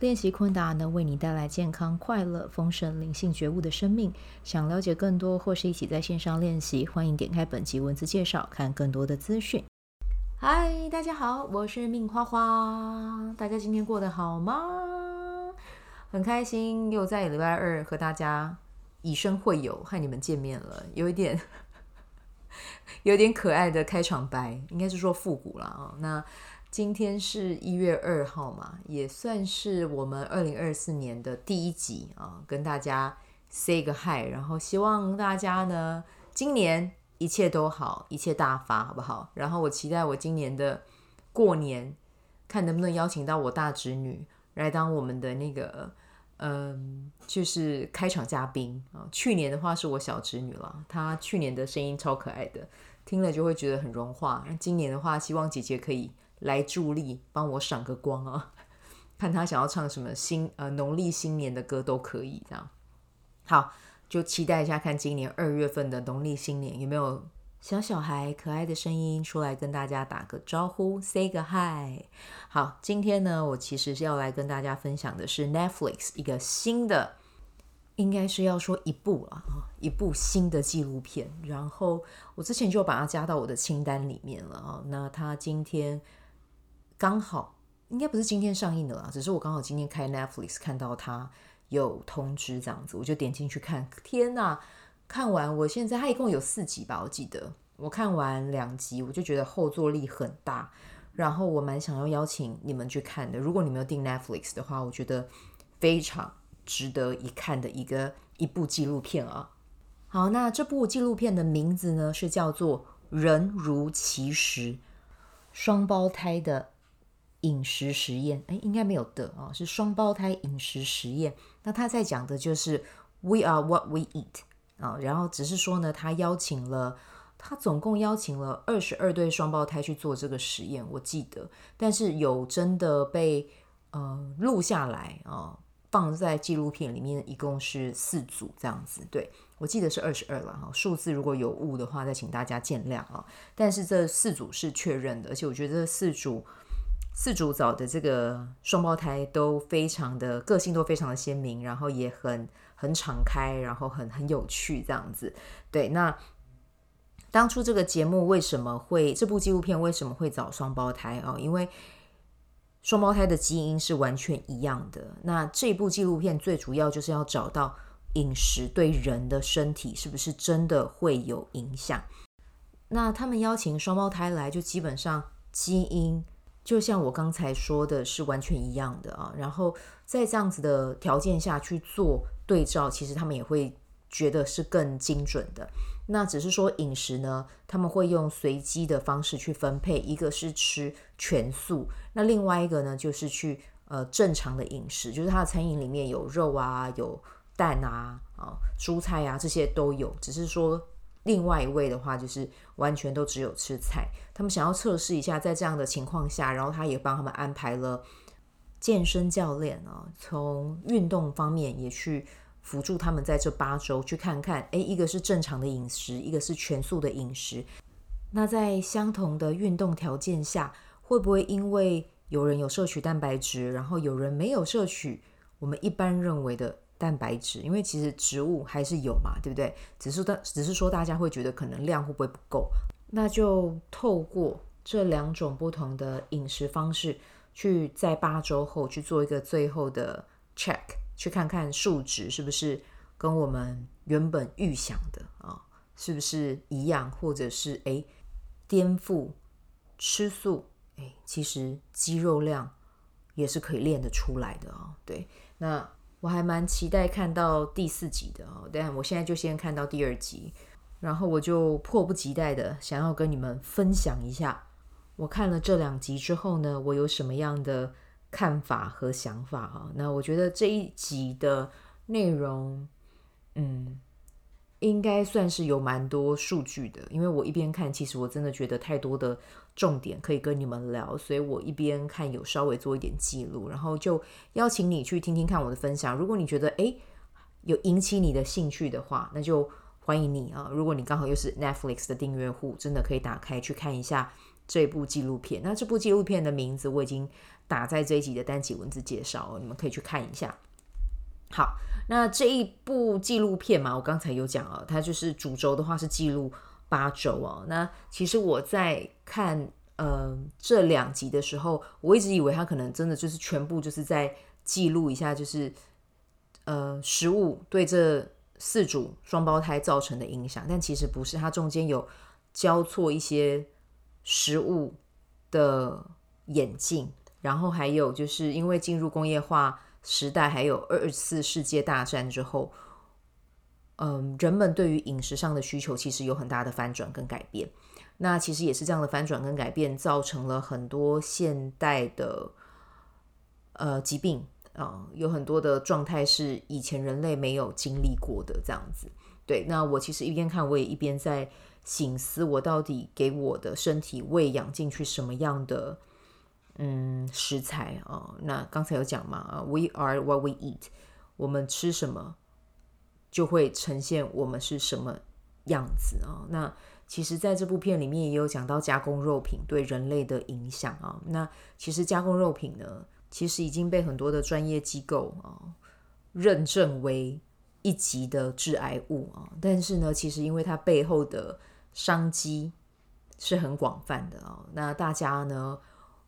练习昆达能为你带来健康、快乐、丰盛、灵性觉悟的生命。想了解更多或是一起在线上练习，欢迎点开本集文字介绍，看更多的资讯。嗨，大家好，我是命花花。大家今天过得好吗？很开心又在礼拜二和大家以声会友，和你们见面了。有一点，有点可爱的开场白，应该是说复古了啊。那。今天是一月二号嘛，也算是我们二零二四年的第一集啊，跟大家 say 个 hi，然后希望大家呢今年一切都好，一切大发，好不好？然后我期待我今年的过年，看能不能邀请到我大侄女来当我们的那个，嗯，就是开场嘉宾啊。去年的话是我小侄女了，她去年的声音超可爱的，听了就会觉得很融化。那今年的话，希望姐姐可以。来助力，帮我赏个光啊！看他想要唱什么新呃农历新年的歌都可以，这样好，就期待一下，看今年二月份的农历新年有没有小小孩可爱的声音出来跟大家打个招呼，say 个 hi。好，今天呢，我其实是要来跟大家分享的是 Netflix 一个新的，应该是要说一部了啊，一部新的纪录片。然后我之前就把它加到我的清单里面了啊。那他今天。刚好应该不是今天上映的啦，只是我刚好今天开 Netflix 看到它有通知这样子，我就点进去看。天呐，看完我现在它一共有四集吧，我记得我看完两集，我就觉得后坐力很大，然后我蛮想要邀请你们去看的。如果你没有订 Netflix 的话，我觉得非常值得一看的一个一部纪录片啊。好，那这部纪录片的名字呢是叫做《人如其实：双胞胎的》。饮食实验，哎，应该没有的啊，是双胞胎饮食实验。那他在讲的就是 “We are what we eat” 啊，然后只是说呢，他邀请了，他总共邀请了二十二对双胞胎去做这个实验，我记得。但是有真的被呃录下来啊，放在纪录片里面，一共是四组这样子。对，我记得是二十二了哈，数字如果有误的话，再请大家见谅啊。但是这四组是确认的，而且我觉得这四组。四组找的这个双胞胎都非常的个性都非常的鲜明，然后也很很敞开，然后很很有趣这样子。对，那当初这个节目为什么会这部纪录片为什么会找双胞胎啊？因为双胞胎的基因是完全一样的。那这部纪录片最主要就是要找到饮食对人的身体是不是真的会有影响。那他们邀请双胞胎来，就基本上基因。就像我刚才说的是完全一样的啊，然后在这样子的条件下去做对照，其实他们也会觉得是更精准的。那只是说饮食呢，他们会用随机的方式去分配，一个是吃全素，那另外一个呢就是去呃正常的饮食，就是他的餐饮里面有肉啊、有蛋啊、啊蔬菜啊这些都有，只是说。另外一位的话，就是完全都只有吃菜。他们想要测试一下，在这样的情况下，然后他也帮他们安排了健身教练啊，从运动方面也去辅助他们，在这八周去看看，诶，一个是正常的饮食，一个是全素的饮食。那在相同的运动条件下，会不会因为有人有摄取蛋白质，然后有人没有摄取我们一般认为的？蛋白质，因为其实植物还是有嘛，对不对？只是大，只是说大家会觉得可能量会不会不够，那就透过这两种不同的饮食方式，去在八周后去做一个最后的 check，去看看数值是不是跟我们原本预想的啊，是不是一样，或者是诶颠覆吃素，诶，其实肌肉量也是可以练得出来的啊，对，那。我还蛮期待看到第四集的哦，但我现在就先看到第二集，然后我就迫不及待的想要跟你们分享一下，我看了这两集之后呢，我有什么样的看法和想法啊？那我觉得这一集的内容，嗯，应该算是有蛮多数据的，因为我一边看，其实我真的觉得太多的重点可以跟你们聊，所以我一边看有稍微做一点记录，然后就邀请你去听听看我的分享。如果你觉得诶有引起你的兴趣的话，那就欢迎你啊！如果你刚好又是 Netflix 的订阅户，真的可以打开去看一下这部纪录片。那这部纪录片的名字我已经打在这一集的单集文字介绍，你们可以去看一下。好，那这一部纪录片嘛，我刚才有讲啊，它就是主轴的话是记录八周哦。那其实我在看呃这两集的时候，我一直以为它可能真的就是全部就是在记录一下，就是呃食物对这四组双胞胎造成的影响，但其实不是，它中间有交错一些食物的演进，然后还有就是因为进入工业化。时代还有二次世界大战之后，嗯，人们对于饮食上的需求其实有很大的翻转跟改变。那其实也是这样的翻转跟改变，造成了很多现代的呃疾病啊，有很多的状态是以前人类没有经历过的这样子。对，那我其实一边看，我也一边在醒思，我到底给我的身体喂养进去什么样的。嗯，食材啊，那刚才有讲嘛啊，We are what we eat，我们吃什么就会呈现我们是什么样子啊。那其实在这部片里面也有讲到加工肉品对人类的影响啊。那其实加工肉品呢，其实已经被很多的专业机构啊认证为一级的致癌物啊。但是呢，其实因为它背后的商机是很广泛的啊。那大家呢，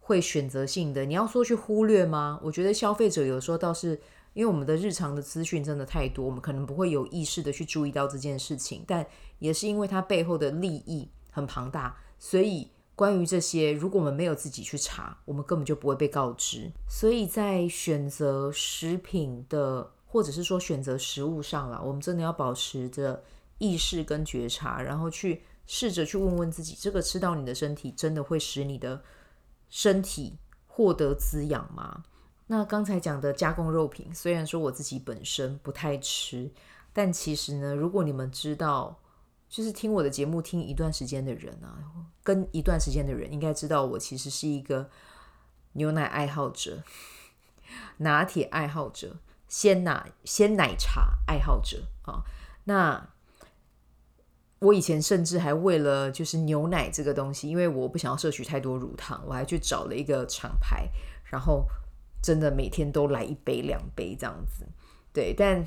会选择性的，你要说去忽略吗？我觉得消费者有时候倒是，因为我们的日常的资讯真的太多，我们可能不会有意识的去注意到这件事情。但也是因为它背后的利益很庞大，所以关于这些，如果我们没有自己去查，我们根本就不会被告知。所以在选择食品的，或者是说选择食物上啦，我们真的要保持着意识跟觉察，然后去试着去问问自己，这个吃到你的身体，真的会使你的。身体获得滋养吗？那刚才讲的加工肉品，虽然说我自己本身不太吃，但其实呢，如果你们知道，就是听我的节目听一段时间的人啊，跟一段时间的人应该知道，我其实是一个牛奶爱好者、拿铁爱好者、鲜奶鲜奶茶爱好者啊。那我以前甚至还为了就是牛奶这个东西，因为我不想要摄取太多乳糖，我还去找了一个厂牌，然后真的每天都来一杯两杯这样子。对，但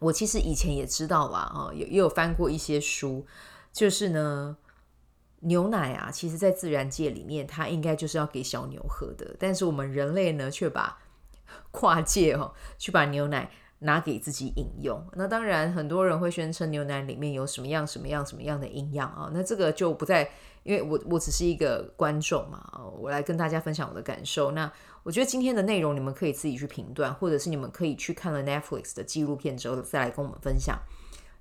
我其实以前也知道啦，啊，也也有翻过一些书，就是呢，牛奶啊，其实在自然界里面，它应该就是要给小牛喝的，但是我们人类呢，却把跨界哦，去把牛奶。拿给自己饮用，那当然很多人会宣称牛奶里面有什么样什么样什么样的营养啊，那这个就不再，因为我我只是一个观众嘛，我来跟大家分享我的感受。那我觉得今天的内容你们可以自己去评断，或者是你们可以去看了 Netflix 的纪录片之后再来跟我们分享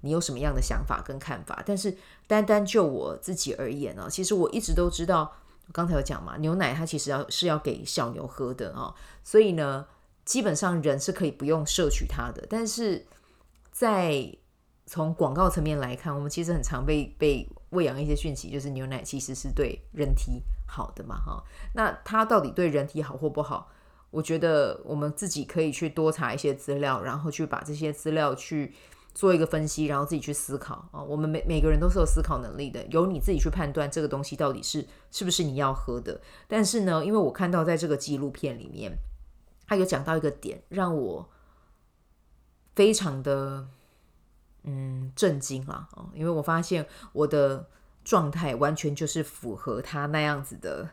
你有什么样的想法跟看法。但是单单就我自己而言呢，其实我一直都知道，刚才有讲嘛，牛奶它其实要是要给小牛喝的啊，所以呢。基本上人是可以不用摄取它的，但是在从广告层面来看，我们其实很常被被喂养一些讯息，就是牛奶其实是对人体好的嘛，哈。那它到底对人体好或不好？我觉得我们自己可以去多查一些资料，然后去把这些资料去做一个分析，然后自己去思考啊。我们每每个人都是有思考能力的，由你自己去判断这个东西到底是是不是你要喝的。但是呢，因为我看到在这个纪录片里面。他有讲到一个点，让我非常的嗯震惊啦，哦，因为我发现我的状态完全就是符合他那样子的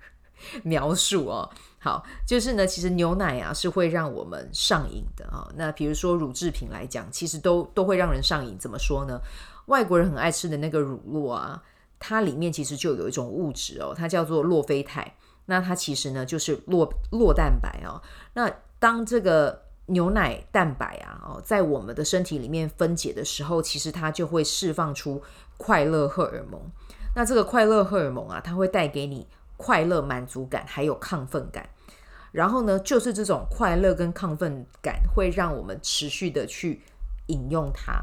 描述哦。好，就是呢，其实牛奶啊是会让我们上瘾的啊。那比如说乳制品来讲，其实都都会让人上瘾。怎么说呢？外国人很爱吃的那个乳酪啊，它里面其实就有一种物质哦，它叫做洛菲肽。那它其实呢，就是酪酪蛋白哦。那当这个牛奶蛋白啊，哦，在我们的身体里面分解的时候，其实它就会释放出快乐荷尔蒙。那这个快乐荷尔蒙啊，它会带给你快乐、满足感，还有亢奋感。然后呢，就是这种快乐跟亢奋感会让我们持续的去饮用它。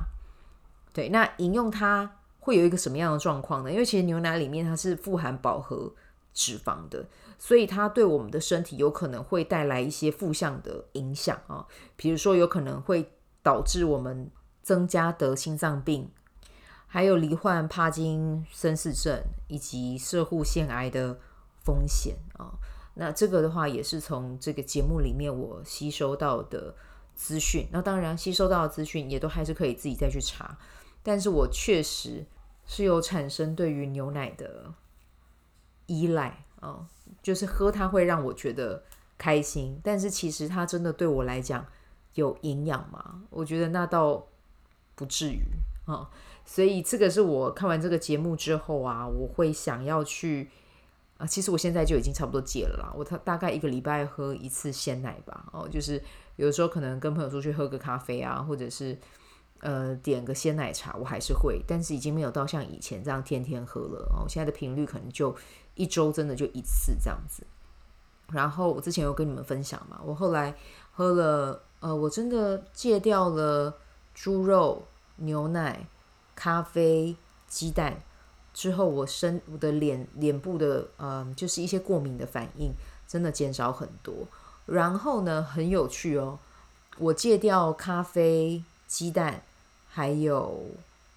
对，那饮用它会有一个什么样的状况呢？因为其实牛奶里面它是富含饱和脂肪的，所以它对我们的身体有可能会带来一些负向的影响啊，比如说有可能会导致我们增加得心脏病，还有罹患帕金森氏症以及摄护腺癌的风险啊。那这个的话也是从这个节目里面我吸收到的资讯。那当然吸收到的资讯也都还是可以自己再去查，但是我确实是有产生对于牛奶的依赖啊，就是喝它会让我觉得开心，但是其实它真的对我来讲有营养吗？我觉得那倒不至于啊。所以这个是我看完这个节目之后啊，我会想要去。啊，其实我现在就已经差不多戒了啦。我大大概一个礼拜喝一次鲜奶吧。哦，就是有时候可能跟朋友出去喝个咖啡啊，或者是呃点个鲜奶茶，我还是会，但是已经没有到像以前这样天天喝了。哦，现在的频率可能就一周真的就一次这样子。然后我之前有跟你们分享嘛，我后来喝了，呃，我真的戒掉了猪肉、牛奶、咖啡、鸡蛋。之后，我身我的脸脸部的嗯，就是一些过敏的反应，真的减少很多。然后呢，很有趣哦，我戒掉咖啡、鸡蛋还有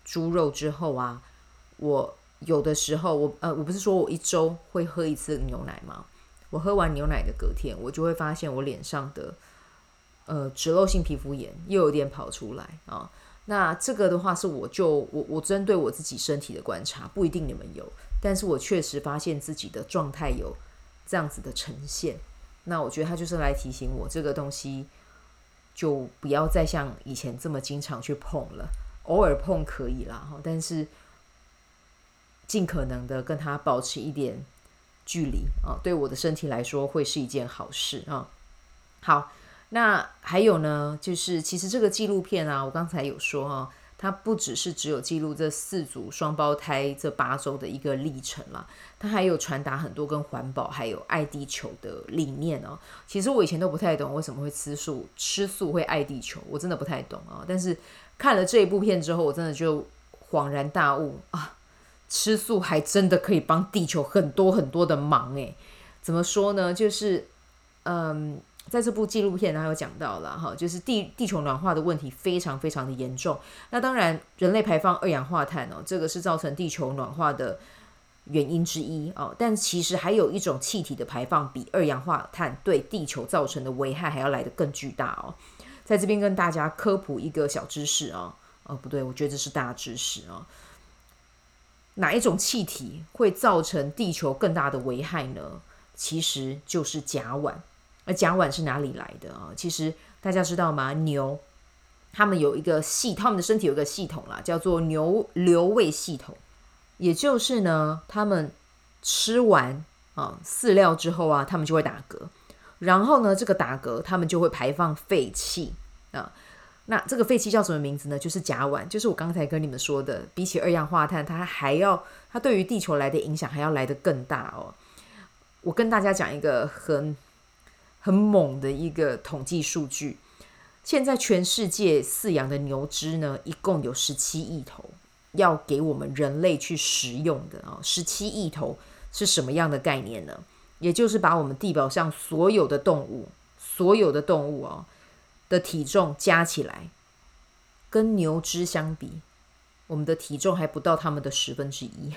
猪肉之后啊，我有的时候我呃，我不是说我一周会喝一次牛奶吗？我喝完牛奶的隔天，我就会发现我脸上的呃脂漏性皮肤炎又有点跑出来啊。那这个的话是我就我我针对我自己身体的观察，不一定你们有，但是我确实发现自己的状态有这样子的呈现。那我觉得他就是来提醒我，这个东西就不要再像以前这么经常去碰了，偶尔碰可以啦哈，但是尽可能的跟他保持一点距离啊，对我的身体来说会是一件好事啊。好。那还有呢，就是其实这个纪录片啊，我刚才有说哈，它不只是只有记录这四组双胞胎这八周的一个历程啦，它还有传达很多跟环保还有爱地球的理念哦。其实我以前都不太懂为什么会吃素，吃素会爱地球，我真的不太懂啊。但是看了这一部片之后，我真的就恍然大悟啊，吃素还真的可以帮地球很多很多的忙诶。怎么说呢？就是嗯。在这部纪录片，他有讲到了哈，就是地地球暖化的问题非常非常的严重。那当然，人类排放二氧化碳哦，这个是造成地球暖化的原因之一哦。但其实还有一种气体的排放，比二氧化碳对地球造成的危害还要来得更巨大哦。在这边跟大家科普一个小知识啊，哦不对，我觉得这是大知识啊。哪一种气体会造成地球更大的危害呢？其实就是甲烷。而甲烷是哪里来的啊？其实大家知道吗？牛，他们有一个系，他们的身体有一个系统啦，叫做牛瘤胃系统。也就是呢，他们吃完啊饲料之后啊，他们就会打嗝，然后呢，这个打嗝他们就会排放废气啊。那这个废气叫什么名字呢？就是甲烷，就是我刚才跟你们说的，比起二氧化碳，它还要，它对于地球来的影响还要来得更大哦。我跟大家讲一个很。很猛的一个统计数据，现在全世界饲养的牛只呢，一共有十七亿头，要给我们人类去食用的啊，十七亿头是什么样的概念呢？也就是把我们地表上所有的动物，所有的动物哦的体重加起来，跟牛只相比，我们的体重还不到他们的十分之一，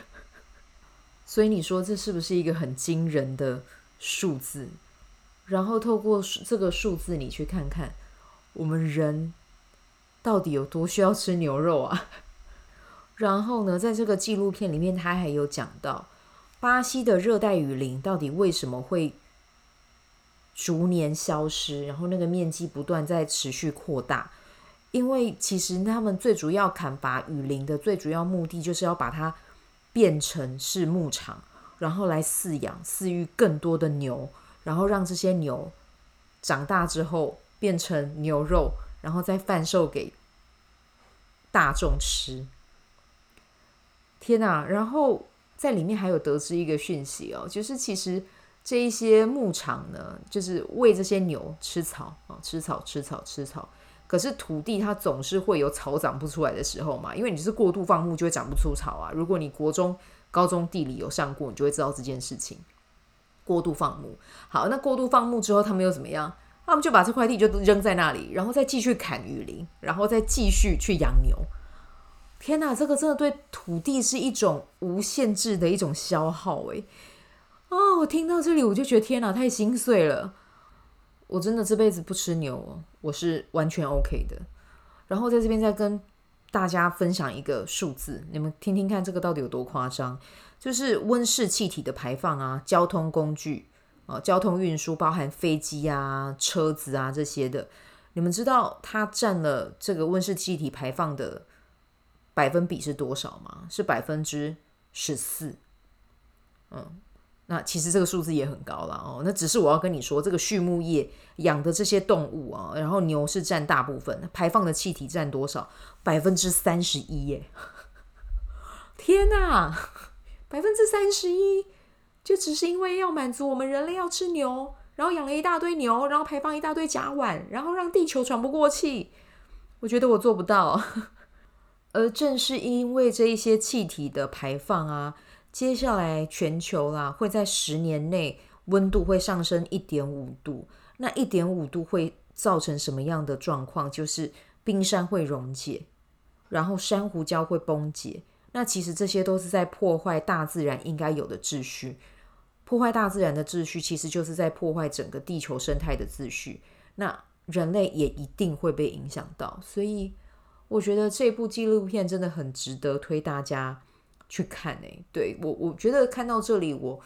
所以你说这是不是一个很惊人的数字？然后透过这个数字，你去看看我们人到底有多需要吃牛肉啊？然后呢，在这个纪录片里面，他还有讲到巴西的热带雨林到底为什么会逐年消失，然后那个面积不断在持续扩大，因为其实他们最主要砍伐雨林的最主要目的，就是要把它变成是牧场，然后来饲养、饲育更多的牛。然后让这些牛长大之后变成牛肉，然后再贩售给大众吃。天哪！然后在里面还有得知一个讯息哦，就是其实这一些牧场呢，就是喂这些牛吃草啊，吃草吃草吃草。可是土地它总是会有草长不出来的时候嘛，因为你是过度放牧就会长不出草啊。如果你国中、高中地理有上过，你就会知道这件事情。过度放牧，好，那过度放牧之后，他们又怎么样？他们就把这块地就扔在那里，然后再继续砍雨林，然后再继续去养牛。天哪，这个真的对土地是一种无限制的一种消耗诶。哦，我听到这里我就觉得天哪，太心碎了。我真的这辈子不吃牛，我是完全 OK 的。然后在这边再跟大家分享一个数字，你们听听看，这个到底有多夸张？就是温室气体的排放啊，交通工具。啊，交通运输包含飞机啊、车子啊这些的，你们知道它占了这个温室气体排放的百分比是多少吗？是百分之十四。嗯，那其实这个数字也很高了哦。那只是我要跟你说，这个畜牧业养的这些动物啊，然后牛是占大部分，排放的气体占多少？百分之三十一耶！天哪，百分之三十一！就只是因为要满足我们人类要吃牛，然后养了一大堆牛，然后排放一大堆甲烷，然后让地球喘不过气。我觉得我做不到。而正是因为这一些气体的排放啊，接下来全球啦会在十年内温度会上升一点五度。那一点五度会造成什么样的状况？就是冰山会溶解，然后珊瑚礁会崩解。那其实这些都是在破坏大自然应该有的秩序。破坏大自然的秩序，其实就是在破坏整个地球生态的秩序。那人类也一定会被影响到，所以我觉得这部纪录片真的很值得推大家去看。哎，对，我，我觉得看到这里，我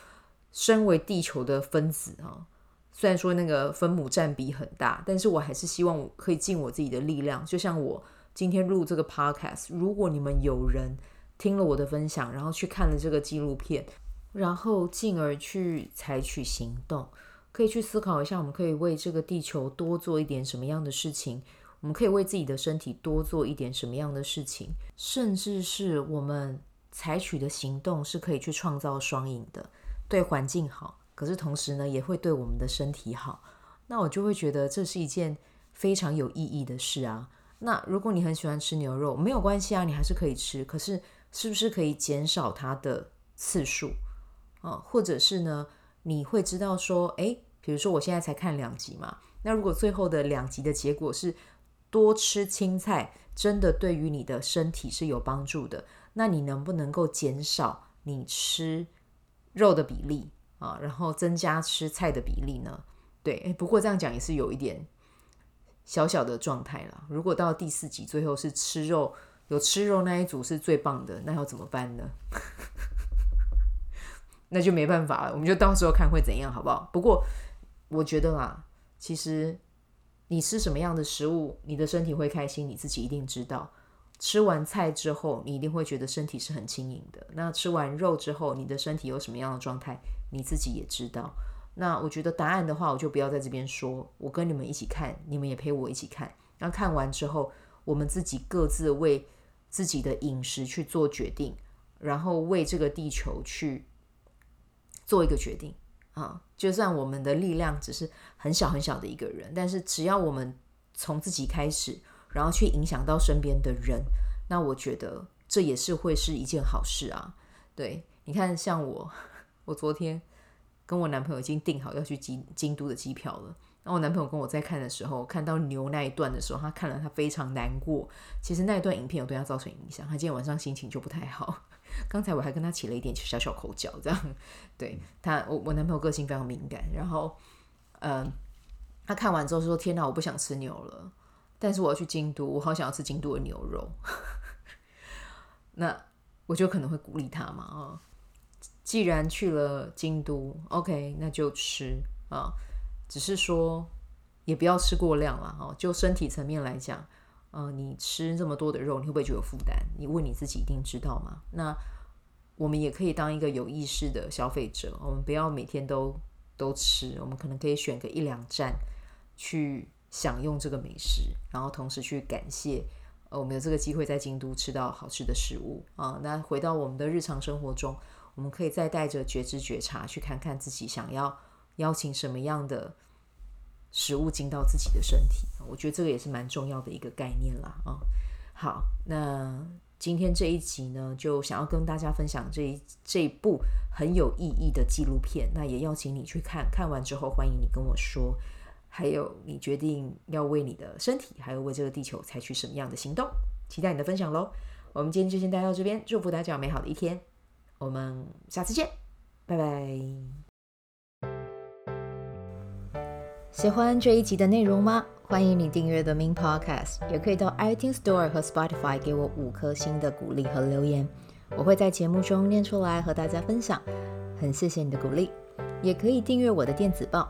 身为地球的分子啊，虽然说那个分母占比很大，但是我还是希望我可以尽我自己的力量。就像我今天录这个 podcast，如果你们有人听了我的分享，然后去看了这个纪录片。然后进而去采取行动，可以去思考一下，我们可以为这个地球多做一点什么样的事情？我们可以为自己的身体多做一点什么样的事情？甚至是我们采取的行动是可以去创造双赢的，对环境好，可是同时呢，也会对我们的身体好。那我就会觉得这是一件非常有意义的事啊。那如果你很喜欢吃牛肉，没有关系啊，你还是可以吃，可是是不是可以减少它的次数？啊，或者是呢，你会知道说，诶，比如说我现在才看两集嘛，那如果最后的两集的结果是多吃青菜，真的对于你的身体是有帮助的，那你能不能够减少你吃肉的比例啊，然后增加吃菜的比例呢？对，不过这样讲也是有一点小小的状态啦。如果到第四集最后是吃肉，有吃肉那一组是最棒的，那要怎么办呢？那就没办法了，我们就到时候看会怎样，好不好？不过我觉得啦，其实你吃什么样的食物，你的身体会开心，你自己一定知道。吃完菜之后，你一定会觉得身体是很轻盈的。那吃完肉之后，你的身体有什么样的状态，你自己也知道。那我觉得答案的话，我就不要在这边说，我跟你们一起看，你们也陪我一起看。那看完之后，我们自己各自为自己的饮食去做决定，然后为这个地球去。做一个决定啊，就算我们的力量只是很小很小的一个人，但是只要我们从自己开始，然后去影响到身边的人，那我觉得这也是会是一件好事啊。对，你看，像我，我昨天跟我男朋友已经订好要去京京都的机票了。然后我男朋友跟我在看的时候，看到牛那一段的时候，他看了他非常难过。其实那一段影片有对他造成影响，他今天晚上心情就不太好。刚才我还跟他起了一点小小口角，这样对他，我我男朋友个性非常敏感，然后，嗯、呃，他看完之后说：“天哪，我不想吃牛了，但是我要去京都，我好想要吃京都的牛肉。”那我就可能会鼓励他嘛，啊，既然去了京都，OK，那就吃啊，只是说也不要吃过量了，哈，就身体层面来讲。呃，你吃这么多的肉，你会不会觉得有负担？你问你自己，一定知道吗？那我们也可以当一个有意识的消费者，我们不要每天都都吃，我们可能可以选个一两站去享用这个美食，然后同时去感谢，呃，我们有这个机会在京都吃到好吃的食物啊，那回到我们的日常生活中，我们可以再带着觉知觉察去看看自己想要邀请什么样的食物进到自己的身体。我觉得这个也是蛮重要的一个概念啦。啊。好，那今天这一集呢，就想要跟大家分享这一这一部很有意义的纪录片。那也邀请你去看，看完之后欢迎你跟我说，还有你决定要为你的身体，还有为这个地球采取什么样的行动。期待你的分享喽！我们今天就先待到这边，祝福大家有美好的一天，我们下次见，拜拜。喜欢这一集的内容吗？欢迎你订阅 The Min Podcast，也可以到 iTunes Store 和 Spotify 给我五颗星的鼓励和留言，我会在节目中念出来和大家分享。很谢谢你的鼓励，也可以订阅我的电子报，